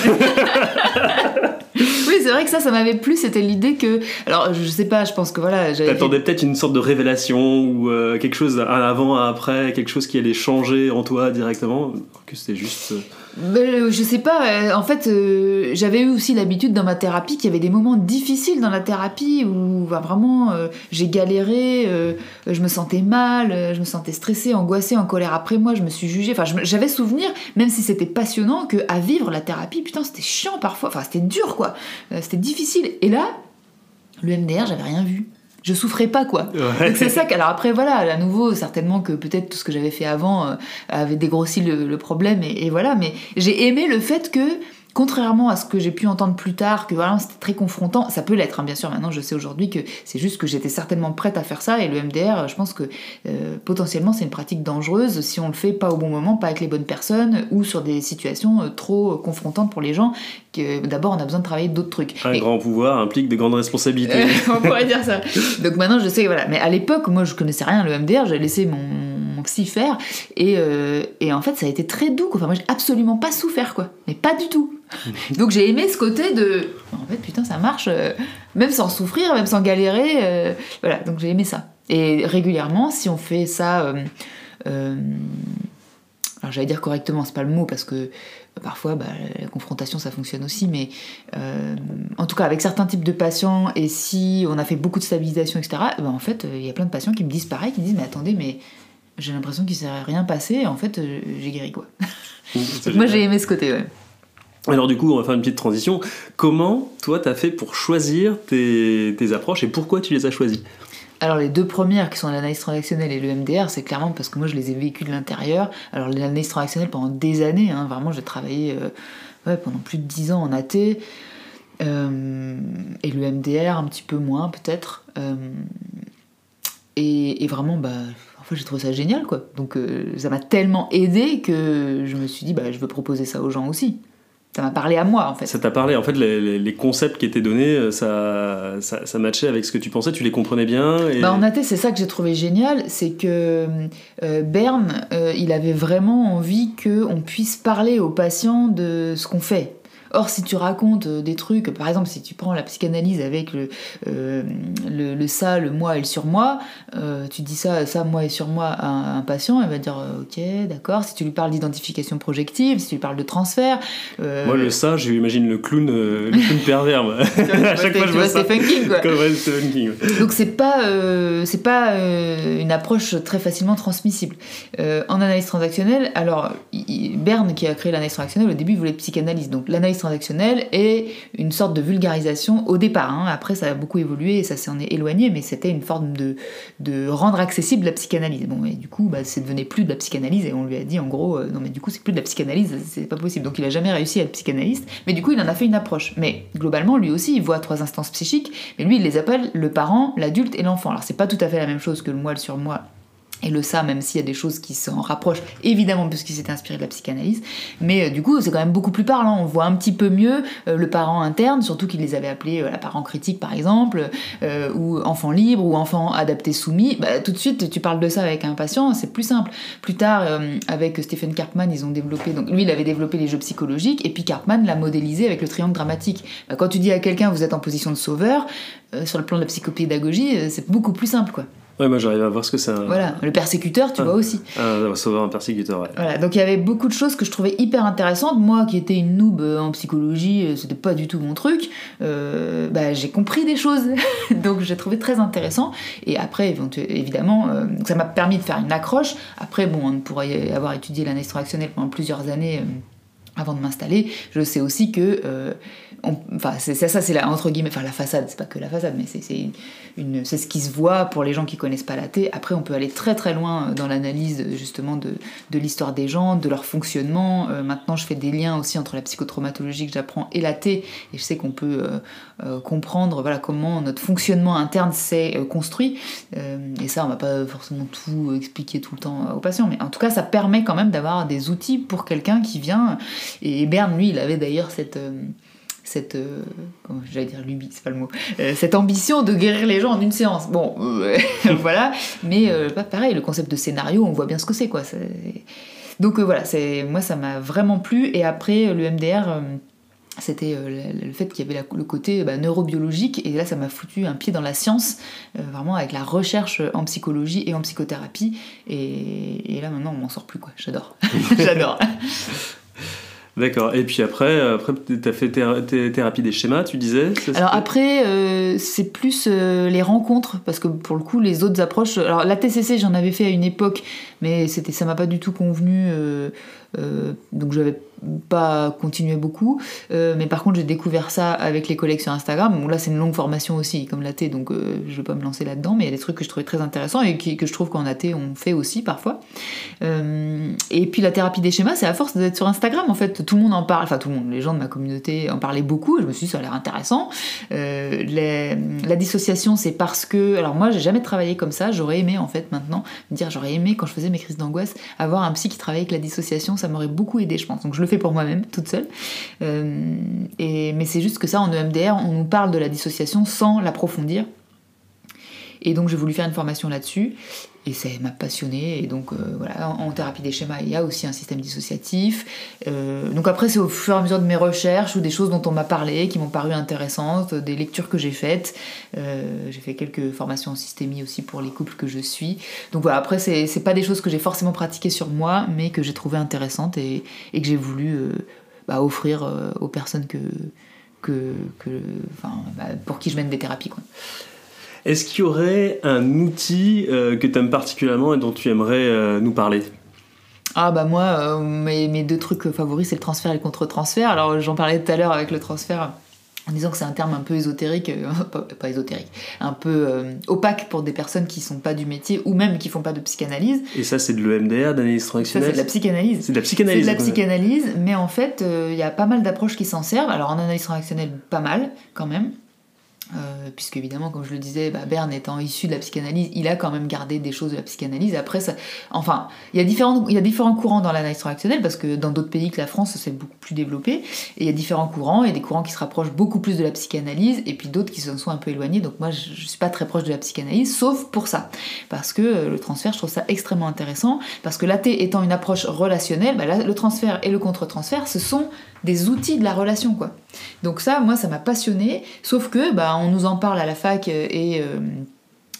Oui, c'est vrai que ça, ça m'avait plu. C'était l'idée que. Alors, je sais pas, je pense que voilà. T'attendais peut-être une sorte de révélation ou euh, quelque chose un avant, un après, quelque chose qui allait changer en toi directement. Que c'était juste. Euh, euh, je sais pas, en fait, euh, j'avais eu aussi l'habitude dans ma thérapie qu'il y avait des moments difficiles dans la thérapie où bah, vraiment j'ai galéré, je me sentais mal, je me sentais stressée, angoissée, en colère après moi, je me suis jugée. Enfin, j'avais souvenir, même si c'était passionnant, que à vivre la thérapie, putain, c'était chiant parfois, enfin, c'était dur quoi, c'était difficile. Et là, le MDR, j'avais rien vu je souffrais pas quoi. Donc c'est ça. Alors après voilà, à nouveau certainement que peut-être tout ce que j'avais fait avant euh, avait dégrossi le, problème et, voilà. Mais j'ai aimé le fait que Contrairement à ce que j'ai pu entendre plus tard, que voilà, c'était très confrontant, ça peut l'être, hein, bien sûr, maintenant je sais aujourd'hui que c'est juste que j'étais certainement prête à faire ça, et le MDR, je pense que euh, potentiellement c'est une pratique dangereuse si on le fait pas au bon moment, pas avec les bonnes personnes, ou sur des situations euh, trop confrontantes pour les gens, que d'abord on a besoin de travailler d'autres trucs. Un grand pouvoir implique de grandes responsabilités. on pourrait dire ça. Donc maintenant je sais, voilà, mais à l'époque, moi je connaissais rien le MDR, j'ai laissé mon, psy faire, et, euh, et en fait ça a été très doux, quoi. Enfin moi j'ai absolument pas souffert, quoi, mais pas du tout. Donc j'ai aimé ce côté de. En fait, putain, ça marche, euh, même sans souffrir, même sans galérer. Euh, voilà, donc j'ai aimé ça. Et régulièrement, si on fait ça. Alors j'allais dire correctement, c'est pas le mot, parce que parfois bah, la confrontation ça fonctionne aussi, mais en tout cas avec certains types de patients, et si on a fait beaucoup de stabilisation, etc., bah, en fait, il y a plein de patients qui me disent pareil, qui me disent Mais attendez, mais j'ai l'impression qu'il ne s'est rien passé, et en fait, j'ai guéri quoi. moi j'ai aimé ce côté, ouais. Alors du coup, on va faire une petite transition. Comment, toi, t'as fait pour choisir tes, approches et pourquoi tu les as choisies? Alors les deux premières qui sont l'analyse transactionnelle et le MDR, c'est clairement parce que moi je les ai vécues de l'intérieur. Alors l'analyse transactionnelle pendant des années, hein, vraiment j'ai travaillé euh, pendant plus de dix ans en AT. Euh, et le MDR un petit peu moins peut-être. Euh, et, vraiment, bah, en fait, j'ai trouvé ça génial quoi. Donc ça m'a tellement aidé que je me suis dit, bah, je veux proposer ça aux gens aussi ça m'a parlé à moi en fait. Ça t'a parlé, en fait les, les, concepts qui étaient donnés, euh, ça, ça, ça, matchait avec ce que tu pensais, tu les comprenais bien et... bah, En AT, c'est ça que j'ai trouvé génial, c'est que euh, Berne, euh, il avait vraiment envie qu'on puisse parler aux patients de ce qu'on fait. Or, si tu racontes euh, des trucs, par exemple, si tu prends la psychanalyse avec le, euh, le, ça, le moi et le surmoi, euh, tu dis ça, ça, moi et surmoi à un, patient, il va dire ok, d'accord. Si tu lui parles d'identification projective, si tu lui parles de transfert. Moi, le ça, j'imagine le clown, le clown pervers. à chaque fois, je vois. King, quoi. Donc, c'est pas, c'est pas une approche très facilement transmissible. en analyse transactionnelle, alors, Berne, qui a créé l'analyse transactionnelle, au début, il voulait psychanalyse. Donc, l'analyse est une sorte de vulgarisation au départ. Hein. Après, ça a beaucoup évolué et ça s'en est éloigné, mais c'était une forme de, rendre accessible la psychanalyse. Bon, et du coup, bah, c'est devenu plus de la psychanalyse et on lui a dit en gros, euh, non, mais du coup, c'est plus de la psychanalyse, c'est pas possible. Donc, il a jamais réussi à être psychanalyste, mais du coup, il en a fait une approche. Mais globalement, lui aussi, il voit trois instances psychiques, mais lui, il les appelle le parent, l'adulte et l'enfant. Alors, c'est pas tout à fait la même chose que le moi, le surmoi et le ça, même s'il y a des choses qui s'en rapprochent, évidemment, puisqu'il s'est inspiré de la psychanalyse. Mais euh, du coup, c'est quand même beaucoup plus parlant. On voit un petit peu mieux euh, le parent interne, surtout qu'il les avait appelés euh, la parent critique, par exemple, ou enfant libre, ou enfant adapté soumis. Bah, tout de suite, tu parles de ça avec un patient, c'est plus simple. Plus tard, avec Stephen Karpman, ils ont développé. Donc, lui, il avait développé les jeux psychologiques, et puis Karpman l'a modélisé avec le triangle dramatique. Bah, quand tu dis à quelqu'un, vous êtes en position de sauveur, sur le plan de la psychopédagogie, c'est beaucoup plus simple, quoi. Ouais, moi j'arrive à voir ce que c'est. Voilà, le persécuteur, tu ah. vois aussi. Ah, sauveur un persécuteur, ouais. Voilà, donc il y avait beaucoup de choses que je trouvais hyper intéressantes. Moi qui étais une noob euh, en psychologie, euh, c'était pas du tout mon truc. Euh, bah, j'ai compris des choses, donc j'ai trouvé très intéressant. Et après, évidemment, ça m'a permis de faire une accroche. Après, bon, on pourrait avoir étudié l'analyse transactionnelle pendant plusieurs années avant de m'installer. Je sais aussi que enfin c'est ça, c'est la entre guillemets, enfin la façade, c'est pas que la façade, mais c'est une, ce qui se voit pour les gens qui connaissent pas la thé. Après, on peut aller très très loin dans l'analyse justement de, de l'histoire des gens, de leur fonctionnement. Euh, maintenant, je fais des liens aussi entre la psychotraumatologie que j'apprends et la thé, et je sais qu'on peut euh, euh, comprendre voilà comment notre fonctionnement interne s'est construit. et ça, on va pas forcément tout expliquer tout le temps aux patients, mais en tout cas, ça permet quand même d'avoir des outils pour quelqu'un qui vient. Et Berne, lui, il avait d'ailleurs cette cette euh, j'allais dire lubie c'est pas le mot. Euh, cette ambition de guérir les gens en une séance. Bon euh, voilà. Mais pas pareil le concept de scénario on voit bien ce que c'est quoi. Donc voilà moi ça m'a vraiment plu. Et après le MDR c'était le fait qu'il y avait le côté bah, neurobiologique. Et là ça m'a foutu un pied dans la science vraiment avec la recherche en psychologie et en psychothérapie. Et, et là maintenant on m'en sort plus quoi. J'adore. J'adore D'accord. Et puis après, après tu as fait thérapie des schémas, tu disais Alors après, euh, c'est plus euh, les rencontres, parce que pour le coup, les autres approches. Alors la TCC, j'en avais fait à une époque, mais ça m'a pas du tout convenu. Euh, euh, donc j'avais pas continué beaucoup. Euh, mais par contre, j'ai découvert ça avec les collègues sur Instagram. Là, c'est une longue formation aussi, comme l'AT, donc euh, je vais pas me lancer là-dedans. Mais il y a des trucs que je trouvais très intéressants et que je trouve qu'en AT, on fait aussi parfois. et puis la thérapie des schémas, c'est à force d'être sur Instagram, en fait. Tout le monde en parle, enfin, tout le monde, les gens de ma communauté en parlaient beaucoup. Et je me suis dit, ça a l'air intéressant. la dissociation, c'est parce que. Alors, moi, j'ai jamais travaillé comme ça. J'aurais aimé, en fait, maintenant, me dire, j'aurais aimé, quand je faisais mes crises d'angoisse, avoir un psy qui travaillait avec la dissociation ça m'aurait beaucoup aidé, je pense. Donc je le pour moi-même, toute seule. Euh, et, mais c'est juste que ça, en EMDR, on nous parle de la dissociation sans l'approfondir. Et donc j'ai voulu faire une formation là-dessus et ça m'a passionné et donc euh, voilà en, thérapie des schémas il y a aussi un système dissociatif. Euh, donc après c'est au fur et à mesure de mes recherches ou des choses dont on m'a parlé qui m'ont paru intéressantes des lectures que j'ai faites. Euh, j'ai fait quelques formations en systémie aussi pour les couples que je suis. Donc voilà après c'est pas des choses que j'ai forcément pratiquées sur moi mais que j'ai trouvé intéressantes et, et que j'ai voulu bah, offrir aux personnes que, que, que bah, pour qui je mène des thérapies. Est-ce qu'il y aurait un outil euh, que tu aimes particulièrement et dont tu aimerais euh, nous parler? Ah bah moi, euh, mes, mes, deux trucs favoris, c'est le transfert et le contre-transfert. Alors j'en parlais tout à l'heure avec le transfert en disant que c'est un terme un peu ésotérique, pas, ésotérique, un peu opaque pour des personnes qui sont pas du métier ou même qui font pas de psychanalyse. Et ça, c'est de l'EMDR, d'analyse transactionnelle Ça, c'est de la psychanalyse. C'est de la psychanalyse. C'est de la psychanalyse, mais en fait, il y a pas mal d'approches qui s'en servent. Alors en analyse transactionnelle, pas mal quand même. Euh, puisque évidemment, comme je le disais, bah, Berne étant issu de la psychanalyse, il a quand même gardé des choses de la psychanalyse. Après, enfin, il y a différents, il y a différents courants dans l'analyse transactionnelle parce que dans d'autres pays que la France, c'est beaucoup plus développé. Et il y a différents courants, et des courants qui se rapprochent beaucoup plus de la psychanalyse, et puis d'autres qui se sont un peu éloignés. Donc moi, je, je suis pas très proche de la psychanalyse, sauf pour ça, parce que euh, le transfert, je trouve ça extrêmement intéressant, parce que l'AT étant une approche relationnelle, bah, le transfert et le contre-transfert, ce sont des outils de la relation, quoi. Donc ça, moi, ça m'a passionné, sauf que, bah, on nous en parle à la fac euh, et, euh,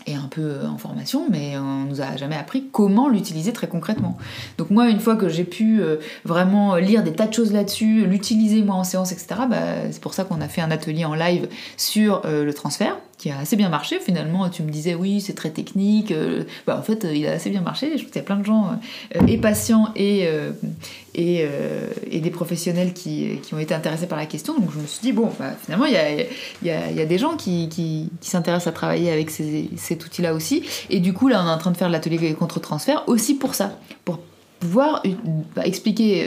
et un peu en formation, mais on nous a jamais appris comment l'utiliser très concrètement. Donc moi, une fois que j'ai pu euh, vraiment lire des tas de choses là-dessus, l'utiliser moi en séance, etc., bah, c'est pour ça qu'on a fait un atelier en live sur le transfert qui a assez bien marché. Finalement, tu me disais oui, c'est très technique. Euh, bah, en fait, il a assez bien marché. Je trouve qu'il y a plein de gens, euh, et patients et, euh, et, et, des professionnels qui, qui, ont été intéressés par la question. Donc je me suis dit, bon, bah, finalement, il y a, y, a, y a, des gens qui, qui, qui s'intéressent à travailler avec ces, cet outil-là aussi. Et du coup, là, on est en train de faire l'atelier contre-transfert aussi pour ça, pour pouvoir bah, expliquer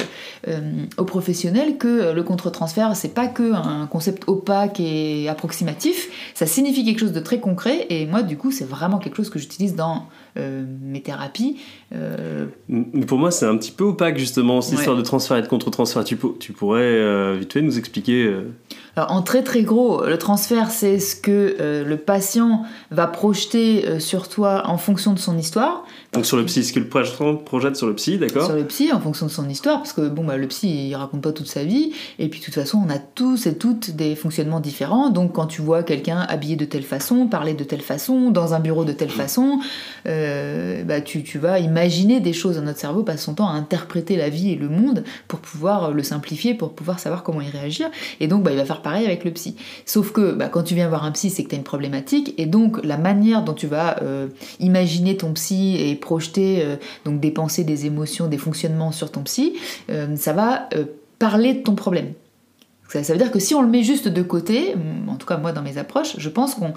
aux professionnels que le contre-transfert, c'est pas que un concept opaque et approximatif, ça signifie quelque chose de très concret, et moi, du coup, c'est vraiment quelque chose que j'utilise dans mes thérapies. Pour moi, c'est un petit peu opaque, justement, cette histoire de transfert et de contre-transfert. Tu, tu, pourrais vite fait nous expliquer alors, en très très gros, le transfert, c'est ce que euh, le patient va projeter euh, sur toi en fonction de son histoire. Donc sur le psy, ce que le patient projette sur le psy, d'accord? Sur le psy, en fonction de son histoire, parce que bon, bah, le psy, il raconte pas toute sa vie, et puis de toute façon, on a tous et toutes des fonctionnements différents. Donc quand tu vois quelqu'un habillé de telle façon, parler de telle façon, dans un bureau de telle façon, euh, bah, tu, vas imaginer des choses. Notre cerveau passe son temps à interpréter la vie et le monde pour pouvoir le simplifier, pour pouvoir savoir comment y réagir. Et donc, bah, il va faire pareil avec le psy. Sauf que bah, quand tu viens voir un psy, c'est que tu as une problématique, et donc la manière dont tu vas euh, imaginer ton psy et projeter euh, donc des pensées, des émotions, des fonctionnements sur ton psy, euh, ça va parler de ton problème. Ça, veut dire que si on le met juste de côté, en tout cas moi dans mes approches, je pense qu'on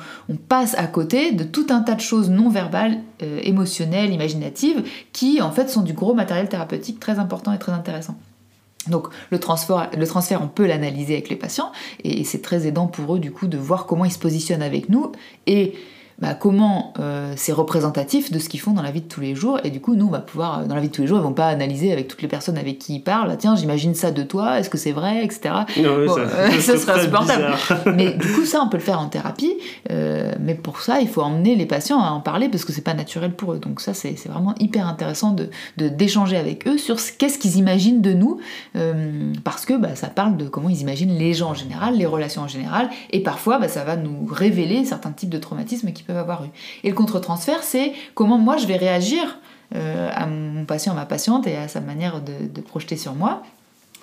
passe à côté de tout un tas de choses non verbales, émotionnelles, imaginatives, qui en fait sont du gros matériel thérapeutique très important et très intéressant. Donc le transfert, le transfert on peut l'analyser avec les patients et c'est très aidant pour eux du coup de voir comment ils se positionnent avec nous et bah, comment euh, c'est représentatif de ce qu'ils font dans la vie de tous les jours. Et du coup, nous, on va pouvoir, euh, dans la vie de tous les jours, ils vont pas analyser avec toutes les personnes avec qui ils parlent. tiens, j'imagine ça de toi, est-ce que c'est vrai, etc. Non, ça, euh, serait insupportable. mais du coup, ça, on peut le faire en thérapie. mais pour ça, il faut emmener les patients à en parler parce que c'est pas naturel pour eux. Donc ça, c'est vraiment hyper intéressant de d'échanger avec eux sur qu'est-ce qu'ils imaginent de nous, parce que bah, ça parle de comment ils imaginent les gens en général, les relations en général, et parfois, bah, ça va nous révéler certains types de traumatismes qui avoir eu. Et le contre-transfert, c'est comment moi je vais réagir euh, à mon patient, à ma patiente et à sa manière de projeter sur moi.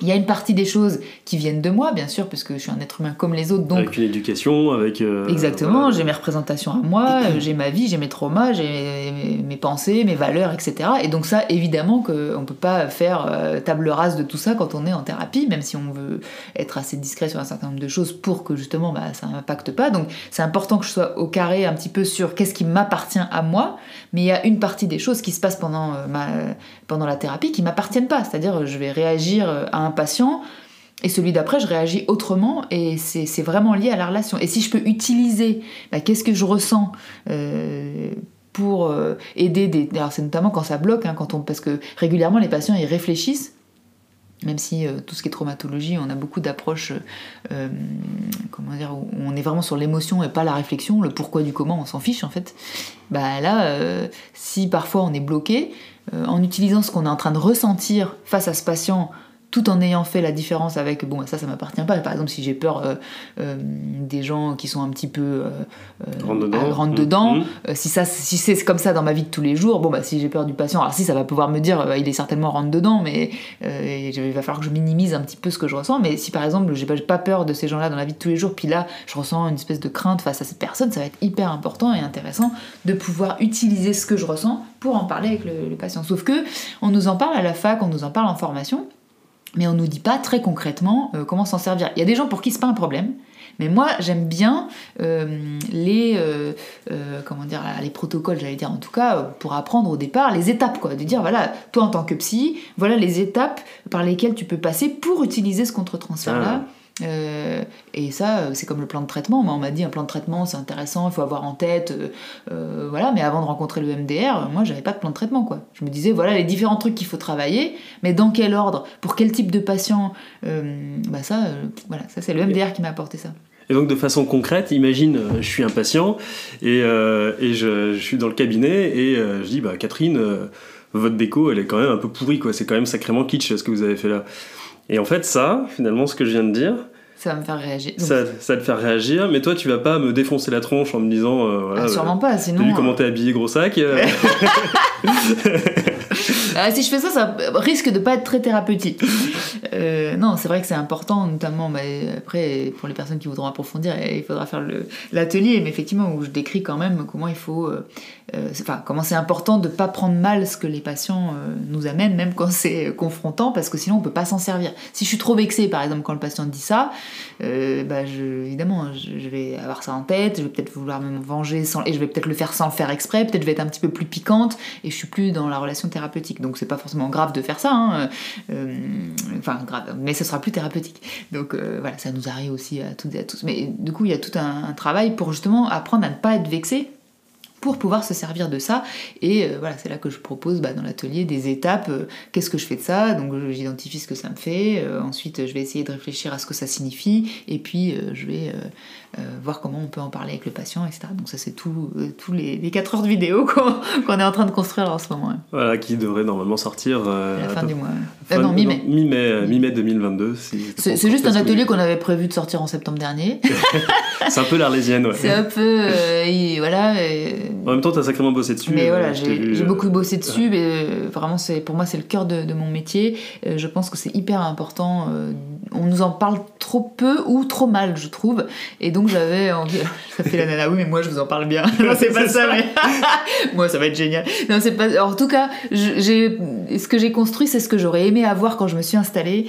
Il y a une partie des choses qui viennent de moi, bien sûr, puisque je suis un être humain comme les autres. Donc... Avec une éducation, avec... Euh, Exactement, j'ai mes représentations à moi, j'ai ma vie, j'ai mes traumas, j'ai mes, pensées, mes valeurs, etc. Et donc ça, évidemment qu'on ne peut pas faire euh, table rase de tout ça quand on est en thérapie, même si on veut être assez discret sur un certain nombre de choses pour que justement bah, ça n'impacte pas. Donc c'est important que je sois au carré un petit peu sur qu'est-ce qui m'appartient à moi, mais il y a une partie des choses qui se passent pendant, euh, la thérapie qui m'appartiennent pas. C'est-à-dire je vais réagir à un patient et celui d'après, je réagis autrement et c'est vraiment lié à la relation. Et si je peux utiliser bah, qu'est-ce que je ressens euh, pour euh, aider des... Alors c'est notamment quand ça bloque, hein, quand parce que régulièrement les patients ils réfléchissent même si euh, tout ce qui est traumatologie, on a beaucoup d'approches, comment dire, où on est vraiment sur l'émotion et pas la réflexion, le pourquoi du comment, on s'en fiche en fait. Bah là, si parfois on est bloqué, en utilisant ce qu'on est en train de ressentir face à ce patient tout en ayant fait la différence avec bon ça ça m'appartient pas. Par exemple si j'ai peur euh, euh, des gens qui sont un petit peu euh, rentre dedans, mmh. si ça si c'est comme ça dans ma vie de tous les jours bon bah si j'ai peur du patient alors si ça va pouvoir me dire il est certainement rentre dedans mais il va falloir que je minimise un petit peu ce que je ressens. Mais si par exemple j'ai pas, pas peur de ces gens là dans la vie de tous les jours puis là je ressens une espèce de crainte face à cette personne ça va être hyper important et intéressant de pouvoir utiliser ce que je ressens pour en parler avec le, le patient. Sauf que on nous en parle à la fac on nous en parle en formation mais on nous dit pas très concrètement euh, comment s'en servir. Il y a des gens pour qui c'est pas un problème, mais moi j'aime bien euh, les euh, comment dire les protocoles, j'allais dire en tout cas pour apprendre au départ les étapes quoi, de dire voilà toi en tant que psy, voilà les étapes par lesquelles tu peux passer pour utiliser ce contre-transfert là. Ah. Euh, et ça, euh, c'est comme le plan de traitement. Moi, on m'a dit un plan de traitement, c'est intéressant, il faut avoir en tête, euh, voilà. Mais avant de rencontrer le MDR, moi, j'avais pas de plan de traitement, quoi. Je me disais, voilà, les différents trucs qu'il faut travailler, mais dans quel ordre, pour quel type de patient, bah ça, voilà, ça c'est le MDR qui m'a apporté ça. Et donc de façon concrète, imagine, je suis un patient et, et je, je, suis dans le cabinet et je dis, bah Catherine, votre déco, elle est quand même un peu pourrie, quoi. C'est quand même sacrément kitsch ce que vous avez fait là. Et en fait, ça, finalement, ce que je viens de dire, ça va me faire réagir. Ça, ça, te faire réagir, mais toi, tu vas pas me défoncer la tronche en me disant. Euh, voilà, ah, sûrement pas, sinon. T'as vu comment t'es habillé, gros sac euh. ah, Si je fais ça, ça risque de pas être très thérapeutique. Euh, non, c'est vrai que c'est important, notamment bah, après pour les personnes qui voudront approfondir, il faudra faire l'atelier, mais effectivement où je décris quand même comment il faut, euh, euh, enfin comment c'est important de pas prendre mal ce que les patients nous amènent, même quand c'est confrontant, parce que sinon on peut pas s'en servir. Si je suis trop vexée, par exemple, quand le patient dit ça, bah, je, évidemment, je, vais avoir ça en tête, je vais peut-être vouloir me venger sans, et je vais peut-être le faire sans le faire exprès, peut-être je vais être un petit peu plus piquante et je suis plus dans la relation thérapeutique. Donc c'est pas forcément grave de faire ça, hein, enfin grave, mais ce sera plus thérapeutique. Donc euh, voilà, ça nous arrive aussi à toutes et à tous. Mais du coup, il y a tout un travail pour justement apprendre à ne pas être vexé pour pouvoir se servir de ça. Et euh, voilà, c'est là que je propose bah, dans l'atelier des étapes. Euh, qu'est-ce que je fais de ça? Donc j'identifie ce que ça me fait. Euh, ensuite, je vais essayer de réfléchir à ce que ça signifie. Et puis, je vais voir comment on peut en parler avec le patient, etc. Donc ça, c'est tous les, les 4 heures de vidéo qu'on est en train de construire en ce moment. Voilà, qui devrait normalement sortir à la fin du mois. non, mi-mai. Mi-mai, mi-mai 2022. c'est juste un atelier qu'on avait prévu de sortir en septembre dernier. c'est un peu l'arlésienne, ouais. C'est un peu, voilà. En même temps, tu as sacrément bossé dessus. Mais voilà, j'ai euh, beaucoup bossé dessus. Mais euh, vraiment, pour moi, c'est le cœur de, mon métier. Euh, je pense que c'est hyper important. on nous en parle trop peu ou trop mal, je trouve. Et donc, j'avais envie. ça fait la nana, oui, mais moi, je vous en parle bien. non, c'est pas ça, mais. moi, ça va être génial. Non, c'est pas. en tout cas, j'ai ce que j'ai construit, c'est ce que j'aurais aimé avoir quand je me suis installée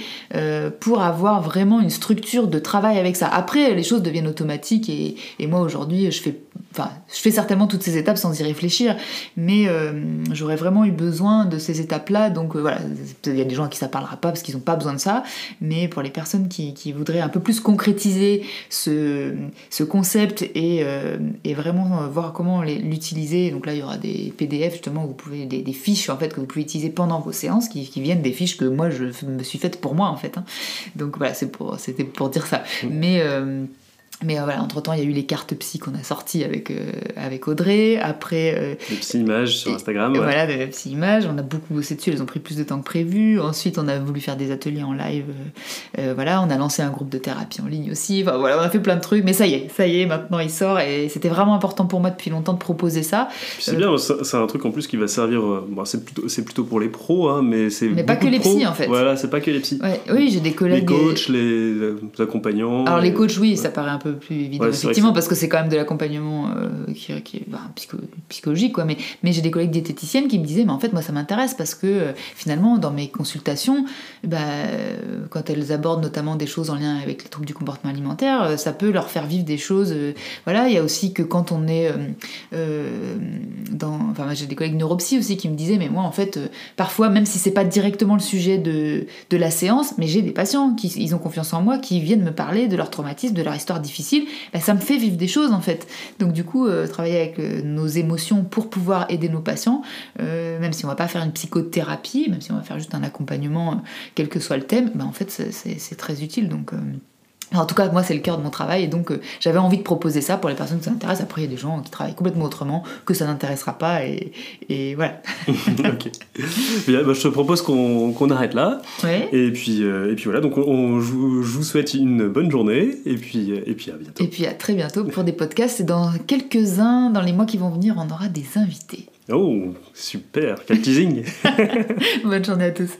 pour avoir vraiment une structure de travail avec ça. Après, les choses deviennent automatiques et, et moi, aujourd'hui, je fais. Enfin, je fais certainement toutes ces étapes sans y réfléchir, mais euh, j'aurais vraiment eu besoin de ces étapes-là. Donc euh, voilà, il y a des gens à qui ça parlera pas parce qu'ils n'ont pas besoin de ça, mais pour les personnes qui, voudraient un peu plus concrétiser ce, ce concept et, euh, et vraiment voir comment l'utiliser, donc là il y aura des PDF justement, où vous pouvez des, fiches en fait que vous pouvez utiliser pendant vos séances, qui, viennent des fiches que moi je me suis faites pour moi en fait. Hein. Donc voilà, c'était pour, pour dire ça. Mmh. Mais mais euh, voilà, entre-temps, il y a eu les cartes psy qu'on a sorties avec, euh, avec Audrey. Après... Euh, les psy images sur Instagram. Voilà, des psy images. On a beaucoup bossé dessus, elles ont pris plus de temps que prévu. Ensuite, on a voulu faire des ateliers en live. voilà, on a lancé un groupe de thérapie en ligne aussi. Enfin voilà, on a fait plein de trucs. Mais ça y est, ça y est, maintenant il sort. Et c'était vraiment important pour moi depuis longtemps de proposer ça. C'est bien, c'est un truc en plus qui va servir... Bon, c'est plutôt, plutôt pour les pros, hein, mais c'est... Mais pas que les psys en fait. Voilà, c'est pas que les psys. oui, j'ai des collègues... Les coachs, les, accompagnants. Alors les coachs, oui, ça paraît un peu plus évident, effectivement, parce que c'est quand même de l'accompagnement euh, qui, qui, est bah, psychologique, quoi. Mais, mais j'ai des collègues diététiciennes qui me disaient, mais en fait, moi, ça m'intéresse parce que euh, finalement, dans mes consultations, bah, quand elles abordent notamment des choses en lien avec les troubles du comportement alimentaire, euh, ça peut leur faire vivre des choses. voilà, il y a aussi que quand on est dans. Enfin, j'ai des collègues neuropsy aussi qui me disaient, mais moi, en fait, parfois, même si c'est pas directement le sujet de, de la séance, mais j'ai des patients qui ils ont confiance en moi, qui viennent me parler de leur traumatisme, de leur histoire difficile, bah, ça me fait vivre des choses en fait. Donc du coup, euh, travailler avec euh, nos émotions pour pouvoir aider nos patients, euh, même si on va pas faire une psychothérapie, même si on va faire juste un accompagnement, quel que soit le thème, bah, en fait c'est très utile. Donc en tout cas, moi, c'est le cœur de mon travail et donc j'avais envie de proposer ça pour les personnes que ça intéresse. Après, il y a des gens qui travaillent complètement autrement, que ça n'intéressera pas et, et voilà. ok. Bien, bah, je te propose qu'on arrête là. Ouais. Et, puis, et puis voilà, donc on, je, vous souhaite une bonne journée et puis, et puis à bientôt. Et puis à très bientôt pour des podcasts. Et dans quelques-uns, dans les mois qui vont venir, on aura des invités. Oh, super, quel teasing Bonne journée à tous.